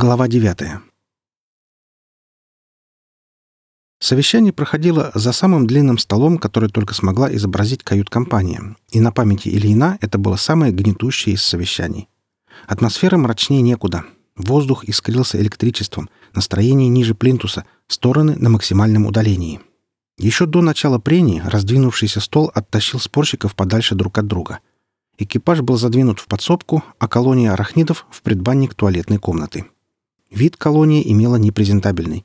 Глава 9. Совещание проходило за самым длинным столом, который только смогла изобразить кают-компания, и на памяти Ильина это было самое гнетущее из совещаний. Атмосфера мрачнее некуда. Воздух искрился электричеством, настроение ниже плинтуса, стороны на максимальном удалении. Еще до начала прений раздвинувшийся стол оттащил спорщиков подальше друг от друга. Экипаж был задвинут в подсобку, а колония арахнидов — в предбанник туалетной комнаты. Вид колонии имела непрезентабельный.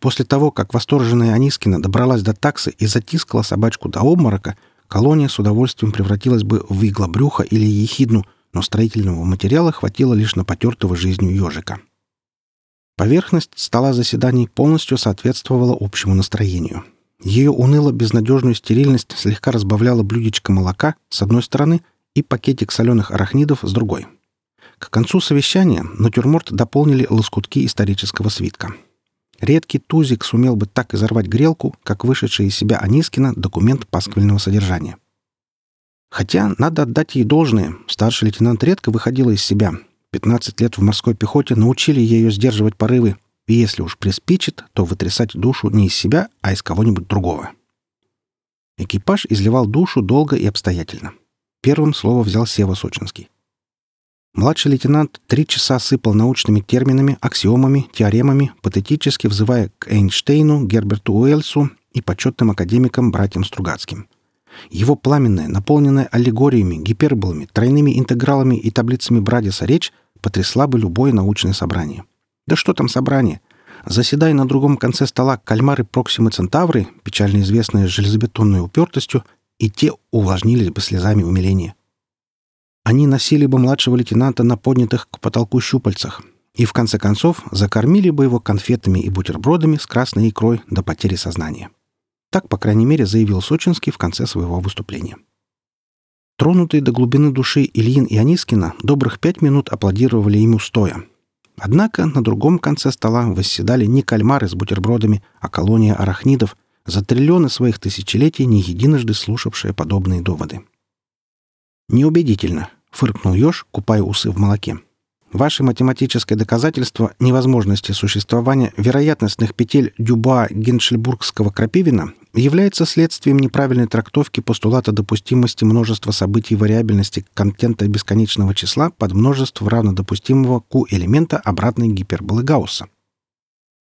После того, как восторженная Анискина добралась до таксы и затискала собачку до обморока, колония с удовольствием превратилась бы в иглобрюха или ехидну, но строительного материала хватило лишь на потертого жизнью ежика. Поверхность стола заседаний полностью соответствовала общему настроению. Ее уныло-безнадежную стерильность слегка разбавляла блюдечко молока с одной стороны и пакетик соленых арахнидов с другой — к концу совещания натюрморт дополнили лоскутки исторического свитка. Редкий тузик сумел бы так изорвать грелку, как вышедший из себя Анискина документ пасквильного содержания. Хотя, надо отдать ей должное, старший лейтенант редко выходила из себя. 15 лет в морской пехоте научили ее сдерживать порывы, и если уж приспичит, то вытрясать душу не из себя, а из кого-нибудь другого. Экипаж изливал душу долго и обстоятельно. Первым слово взял Сева Сочинский. Младший лейтенант три часа сыпал научными терминами, аксиомами, теоремами, патетически взывая к Эйнштейну, Герберту Уэльсу и почетным академикам братьям Стругацким. Его пламенная, наполненная аллегориями, гиперболами, тройными интегралами и таблицами Брадиса речь потрясла бы любое научное собрание. Да что там собрание? Заседая на другом конце стола кальмары Проксимы Центавры, печально известные железобетонной упертостью, и те увлажнились бы слезами умиления. Они носили бы младшего лейтенанта на поднятых к потолку щупальцах и, в конце концов, закормили бы его конфетами и бутербродами с красной икрой до потери сознания. Так, по крайней мере, заявил Сочинский в конце своего выступления. Тронутые до глубины души Ильин и Анискина добрых пять минут аплодировали ему стоя. Однако на другом конце стола восседали не кальмары с бутербродами, а колония арахнидов, за триллионы своих тысячелетий не единожды слушавшие подобные доводы. Неубедительно, фыркнул еж, купая усы в молоке. Ваше математическое доказательство невозможности существования вероятностных петель Дюба Геншельбургского Крапивина является следствием неправильной трактовки постулата допустимости множества событий вариабельности контента бесконечного числа под множество равнодопустимого q элемента обратной гиперболы Гаусса.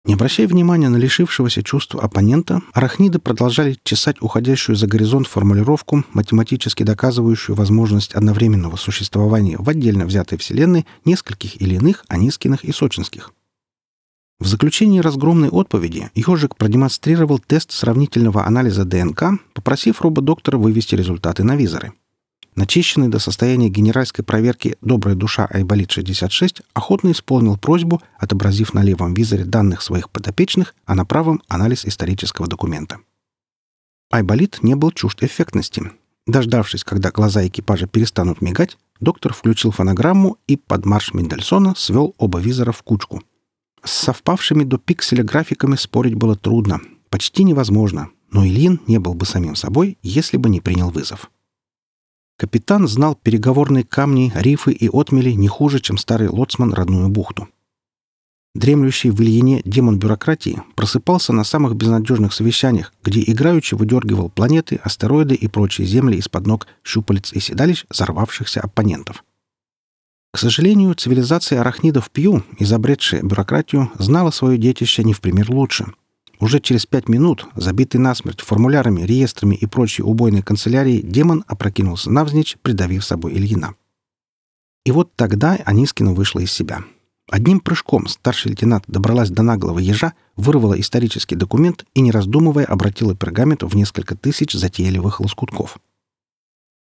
Не обращая внимания на лишившегося чувства оппонента, арахниды продолжали чесать уходящую за горизонт формулировку, математически доказывающую возможность одновременного существования в отдельно взятой Вселенной нескольких или иных Анискиных и Сочинских. В заключении разгромной отповеди Ежик продемонстрировал тест сравнительного анализа ДНК, попросив рободоктора вывести результаты на визоры. Начищенный до состояния генеральской проверки «Добрая душа Айболит-66» охотно исполнил просьбу, отобразив на левом визоре данных своих подопечных, а на правом — анализ исторического документа. Айболит не был чужд эффектности. Дождавшись, когда глаза экипажа перестанут мигать, доктор включил фонограмму и под марш Мендельсона свел оба визора в кучку. С совпавшими до пикселя графиками спорить было трудно, почти невозможно, но Ильин не был бы самим собой, если бы не принял вызов. Капитан знал переговорные камни, рифы и отмели не хуже, чем старый лоцман родную бухту. Дремлющий в Ильине демон бюрократии просыпался на самых безнадежных совещаниях, где играючи выдергивал планеты, астероиды и прочие земли из-под ног щупалец и седалищ взорвавшихся оппонентов. К сожалению, цивилизация арахнидов Пью, изобретшая бюрократию, знала свое детище не в пример лучше — уже через пять минут, забитый насмерть формулярами, реестрами и прочей убойной канцелярией, демон опрокинулся навзничь, придавив собой Ильина. И вот тогда Анискина вышла из себя. Одним прыжком старший лейтенант добралась до наглого ежа, вырвала исторический документ и, не раздумывая, обратила пергамент в несколько тысяч затейливых лоскутков.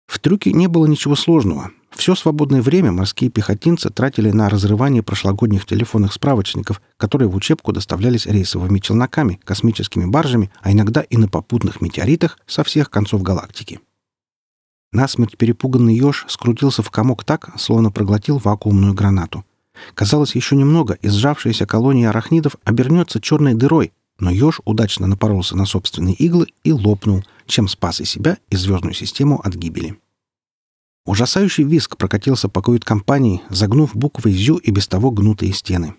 В трюке не было ничего сложного. Все свободное время морские пехотинцы тратили на разрывание прошлогодних телефонных справочников, которые в учебку доставлялись рейсовыми челноками, космическими баржами, а иногда и на попутных метеоритах со всех концов галактики. Насмерть перепуганный еж скрутился в комок так, словно проглотил вакуумную гранату. Казалось, еще немного, и сжавшаяся колония арахнидов обернется черной дырой, но еж удачно напоролся на собственные иглы и лопнул, чем спас и себя, и звездную систему от гибели. Ужасающий виск прокатился по кают-компании, загнув буквой «зю» и без того гнутые стены.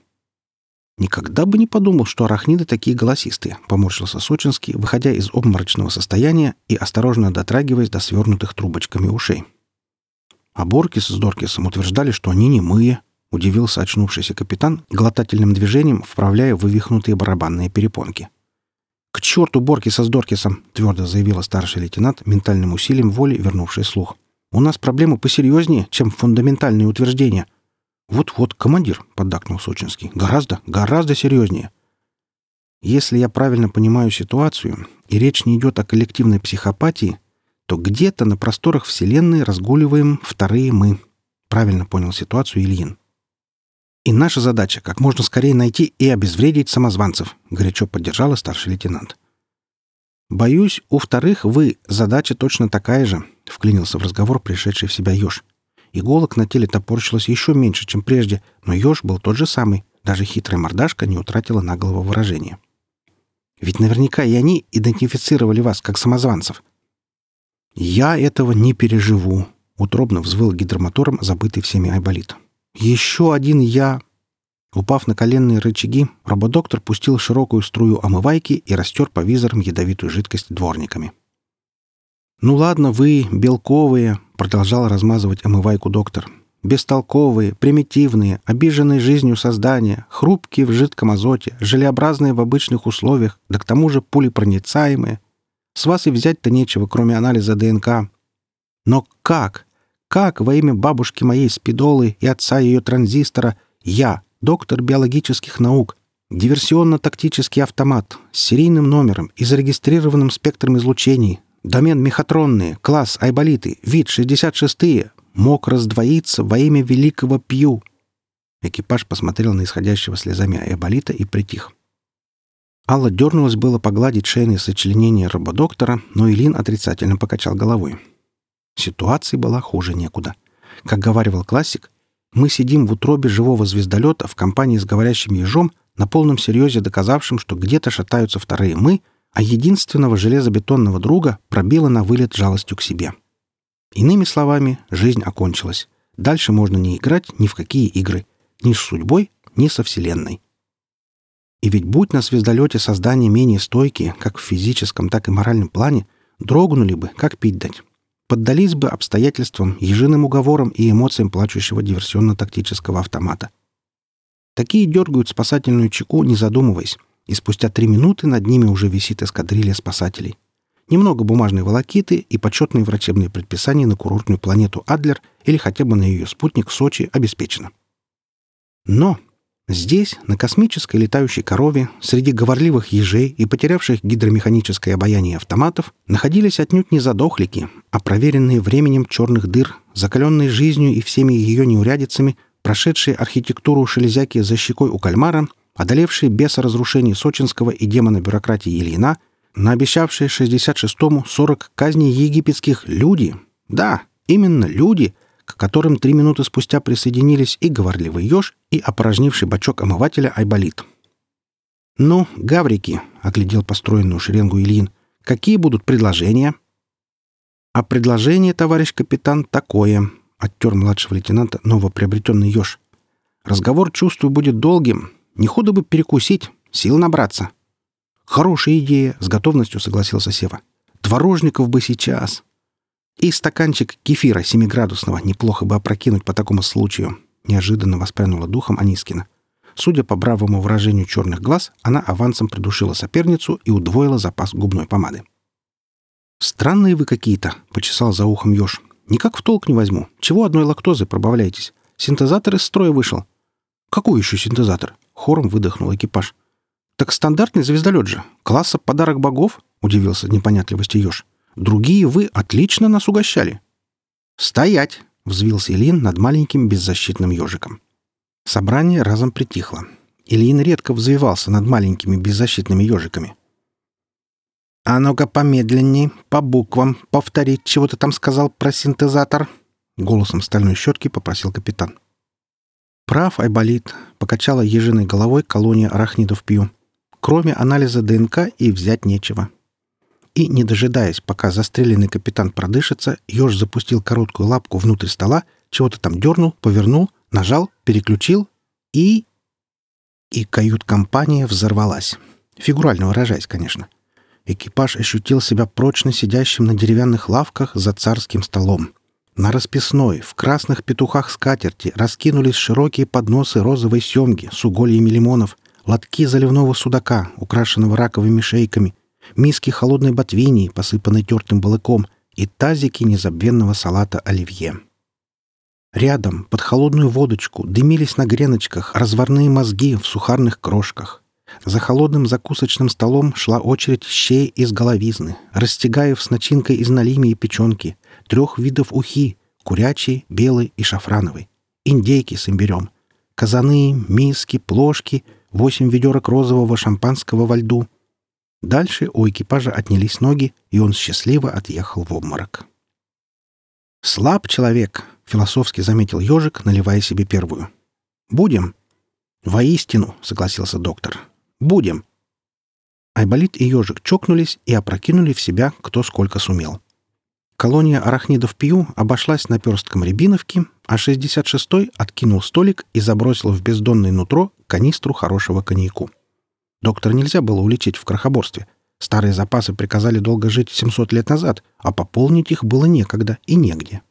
«Никогда бы не подумал, что арахниды такие голосистые», — поморщился Сочинский, выходя из обморочного состояния и осторожно дотрагиваясь до свернутых трубочками ушей. А Боркис с Доркисом утверждали, что они немые, — удивился очнувшийся капитан, глотательным движением вправляя вывихнутые барабанные перепонки. «К черту Боркиса с Доркисом!» — твердо заявила старший лейтенант, ментальным усилием воли вернувший слух. «У нас проблемы посерьезнее, чем фундаментальные утверждения. «Вот-вот, командир», — поддакнул Сочинский. «Гораздо, гораздо серьезнее». Если я правильно понимаю ситуацию, и речь не идет о коллективной психопатии, то где-то на просторах Вселенной разгуливаем вторые мы. Правильно понял ситуацию Ильин. И наша задача — как можно скорее найти и обезвредить самозванцев, — горячо поддержала старший лейтенант. «Боюсь, у вторых вы задача точно такая же», — вклинился в разговор пришедший в себя еж. Иголок на теле топорщилось еще меньше, чем прежде, но еж был тот же самый. Даже хитрая мордашка не утратила наглого выражения. Ведь наверняка и они идентифицировали вас как самозванцев. «Я этого не переживу», — утробно взвыл гидромотором забытый всеми айболит. «Еще один я...» Упав на коленные рычаги, рободоктор пустил широкую струю омывайки и растер по визорам ядовитую жидкость дворниками. «Ну ладно, вы, белковые», — продолжал размазывать омывайку доктор. «Бестолковые, примитивные, обиженные жизнью создания, хрупкие в жидком азоте, желеобразные в обычных условиях, да к тому же пулепроницаемые. С вас и взять-то нечего, кроме анализа ДНК. Но как? Как во имя бабушки моей спидолы и отца ее транзистора я, доктор биологических наук, диверсионно-тактический автомат с серийным номером и зарегистрированным спектром излучений, Домен мехатронные, класс айболиты, вид 66-е, мог раздвоиться во имя великого Пью. Экипаж посмотрел на исходящего слезами айболита и притих. Алла дернулась было погладить шейные сочленения рободоктора, но Илин отрицательно покачал головой. Ситуация была хуже некуда. Как говаривал классик, мы сидим в утробе живого звездолета в компании с говорящим ежом, на полном серьезе доказавшим, что где-то шатаются вторые «мы», а единственного железобетонного друга пробило на вылет жалостью к себе. Иными словами, жизнь окончилась. Дальше можно не играть ни в какие игры. Ни с судьбой, ни со Вселенной. И ведь будь на звездолете создания менее стойкие, как в физическом, так и моральном плане, дрогнули бы, как пить дать. Поддались бы обстоятельствам, ежиным уговорам и эмоциям плачущего диверсионно-тактического автомата. Такие дергают спасательную чеку, не задумываясь, и спустя три минуты над ними уже висит эскадрилья спасателей. Немного бумажной волокиты и почетные врачебные предписания на курортную планету Адлер или хотя бы на ее спутник Сочи обеспечено. Но здесь, на космической летающей корове, среди говорливых ежей и потерявших гидромеханическое обаяние автоматов, находились отнюдь не задохлики, а проверенные временем черных дыр, закаленные жизнью и всеми ее неурядицами, прошедшие архитектуру шелезяки за щекой у кальмара — одолевшие беса разрушений Сочинского и демона бюрократии Ильина, наобещавшие 66-му 40 казней египетских люди. Да, именно люди, которым три минуты спустя присоединились и говорливый еж, и опорожнивший бачок омывателя Айболит. «Ну, гаврики», — оглядел построенную шеренгу Ильин, — «какие будут предложения?» «А предложение, товарищ капитан, такое», — оттер младшего лейтенанта новоприобретенный еж. «Разговор, чувствую, будет долгим, не худо бы перекусить, сил набраться. Хорошая идея, с готовностью согласился Сева. Творожников бы сейчас. И стаканчик кефира семиградусного неплохо бы опрокинуть по такому случаю. Неожиданно воспрянула духом Анискина. Судя по бравому выражению черных глаз, она авансом придушила соперницу и удвоила запас губной помады. «Странные вы какие-то», — почесал за ухом еж. «Никак в толк не возьму. Чего одной лактозы пробавляетесь? Синтезатор из строя вышел». «Какой еще синтезатор?» Хором выдохнул экипаж. «Так стандартный звездолет же. Класса подарок богов?» — удивился непонятливости Ёж. «Другие вы отлично нас угощали». «Стоять!» — взвился Ильин над маленьким беззащитным ежиком. Собрание разом притихло. Ильин редко взвивался над маленькими беззащитными ежиками. «А ну-ка помедленней, по буквам, повторить, чего ты там сказал про синтезатор?» Голосом стальной щетки попросил капитан. «Прав, Айболит», — покачала ежиной головой колония арахнидов Пью. «Кроме анализа ДНК и взять нечего». И, не дожидаясь, пока застреленный капитан продышится, еж запустил короткую лапку внутрь стола, чего-то там дернул, повернул, нажал, переключил и... И кают-компания взорвалась. Фигурально выражаясь, конечно. Экипаж ощутил себя прочно сидящим на деревянных лавках за царским столом. На расписной, в красных петухах скатерти раскинулись широкие подносы розовой семги с угольями лимонов, лотки заливного судака, украшенного раковыми шейками, миски холодной ботвинии, посыпанной тертым балыком, и тазики незабвенного салата оливье. Рядом, под холодную водочку, дымились на греночках разварные мозги в сухарных крошках. За холодным закусочным столом шла очередь щей из головизны, растягаев с начинкой из налими и печенки, трех видов ухи — курячей, белой и шафрановой, индейки с имбирем, казаны, миски, плошки, восемь ведерок розового шампанского во льду. Дальше у экипажа отнялись ноги, и он счастливо отъехал в обморок. «Слаб человек», — философски заметил ежик, наливая себе первую. «Будем». «Воистину», — согласился доктор. «Будем». Айболит и ежик чокнулись и опрокинули в себя кто сколько сумел. Колония арахнидов Пью обошлась наперстком рябиновки, а 66-й откинул столик и забросил в бездонное нутро канистру хорошего коньяку. Доктор нельзя было улететь в крохоборстве. Старые запасы приказали долго жить 700 лет назад, а пополнить их было некогда и негде.